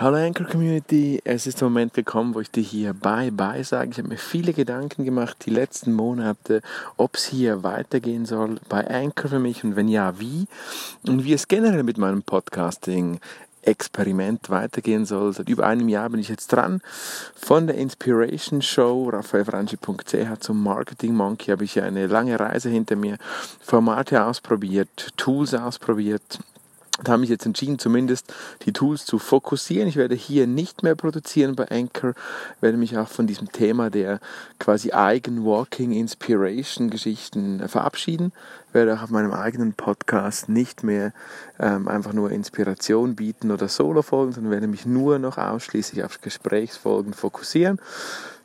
Hallo Anchor Community, es ist der Moment gekommen, wo ich dir hier Bye Bye sage. Ich habe mir viele Gedanken gemacht die letzten Monate, ob es hier weitergehen soll bei Anchor für mich und wenn ja, wie und wie es generell mit meinem Podcasting Experiment weitergehen soll. Seit über einem Jahr bin ich jetzt dran. Von der Inspiration Show, raphaelfranchi.ch zum Marketing Monkey habe ich eine lange Reise hinter mir, Formate ausprobiert, Tools ausprobiert, da habe ich jetzt entschieden, zumindest die Tools zu fokussieren. Ich werde hier nicht mehr produzieren bei Anchor, werde mich auch von diesem Thema der quasi Eigen-Walking Inspiration Geschichten verabschieden, werde auch auf meinem eigenen Podcast nicht mehr ähm, einfach nur Inspiration bieten oder Solo-Folgen, sondern werde mich nur noch ausschließlich auf Gesprächsfolgen fokussieren.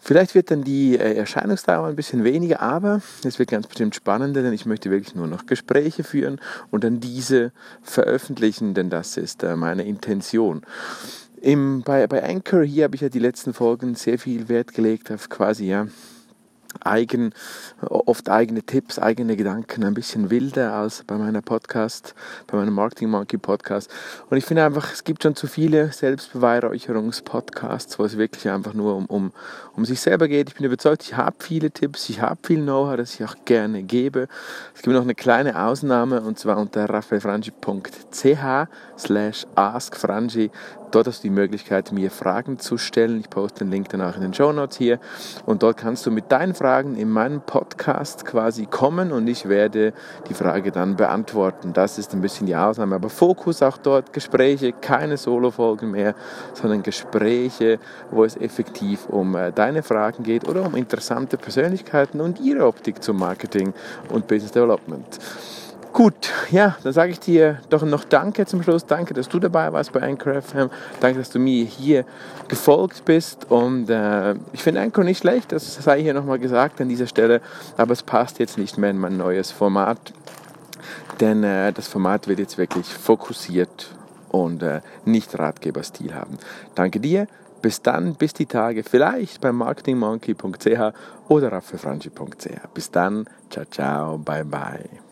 Vielleicht wird dann die äh, Erscheinungsdauer ein bisschen weniger, aber es wird ganz bestimmt spannender, denn ich möchte wirklich nur noch Gespräche führen und dann diese veröffentlichen, denn das ist äh, meine Intention. Im, bei, bei Anchor, hier habe ich ja die letzten Folgen sehr viel Wert gelegt auf quasi, ja, eigen, oft eigene Tipps, eigene Gedanken, ein bisschen wilder als bei meiner Podcast, bei meinem Marketing Monkey Podcast. Und ich finde einfach, es gibt schon zu viele Selbstbeweihräucherungspodcasts, wo es wirklich einfach nur um, um, um sich selber geht. Ich bin überzeugt, ich habe viele Tipps, ich habe viel Know-how, das ich auch gerne gebe. Es gibt noch eine kleine Ausnahme und zwar unter raphaelfrangi.ch slash askfrangi Dort hast du die Möglichkeit, mir Fragen zu stellen. Ich poste den Link dann auch in den Show Notes hier. Und dort kannst du mit deinen Fragen in meinen Podcast quasi kommen und ich werde die Frage dann beantworten. Das ist ein bisschen die Ausnahme. Aber Fokus auch dort, Gespräche, keine Solo-Folgen mehr, sondern Gespräche, wo es effektiv um äh, deine Fragen geht oder um interessante Persönlichkeiten und ihre Optik zum Marketing und Business Development. Gut, ja, dann sage ich dir doch noch Danke zum Schluss. Danke, dass du dabei warst bei Anchor FM. Danke, dass du mir hier gefolgt bist. Und äh, ich finde Anchor nicht schlecht, das sei hier nochmal gesagt an dieser Stelle. Aber es passt jetzt nicht mehr in mein neues Format. Denn äh, das Format wird jetzt wirklich fokussiert und äh, nicht Ratgeberstil haben. Danke dir. Bis dann, bis die Tage, vielleicht beim marketingmonkey.ch oder raffefranchi.ch. Bis dann, ciao, ciao, bye, bye.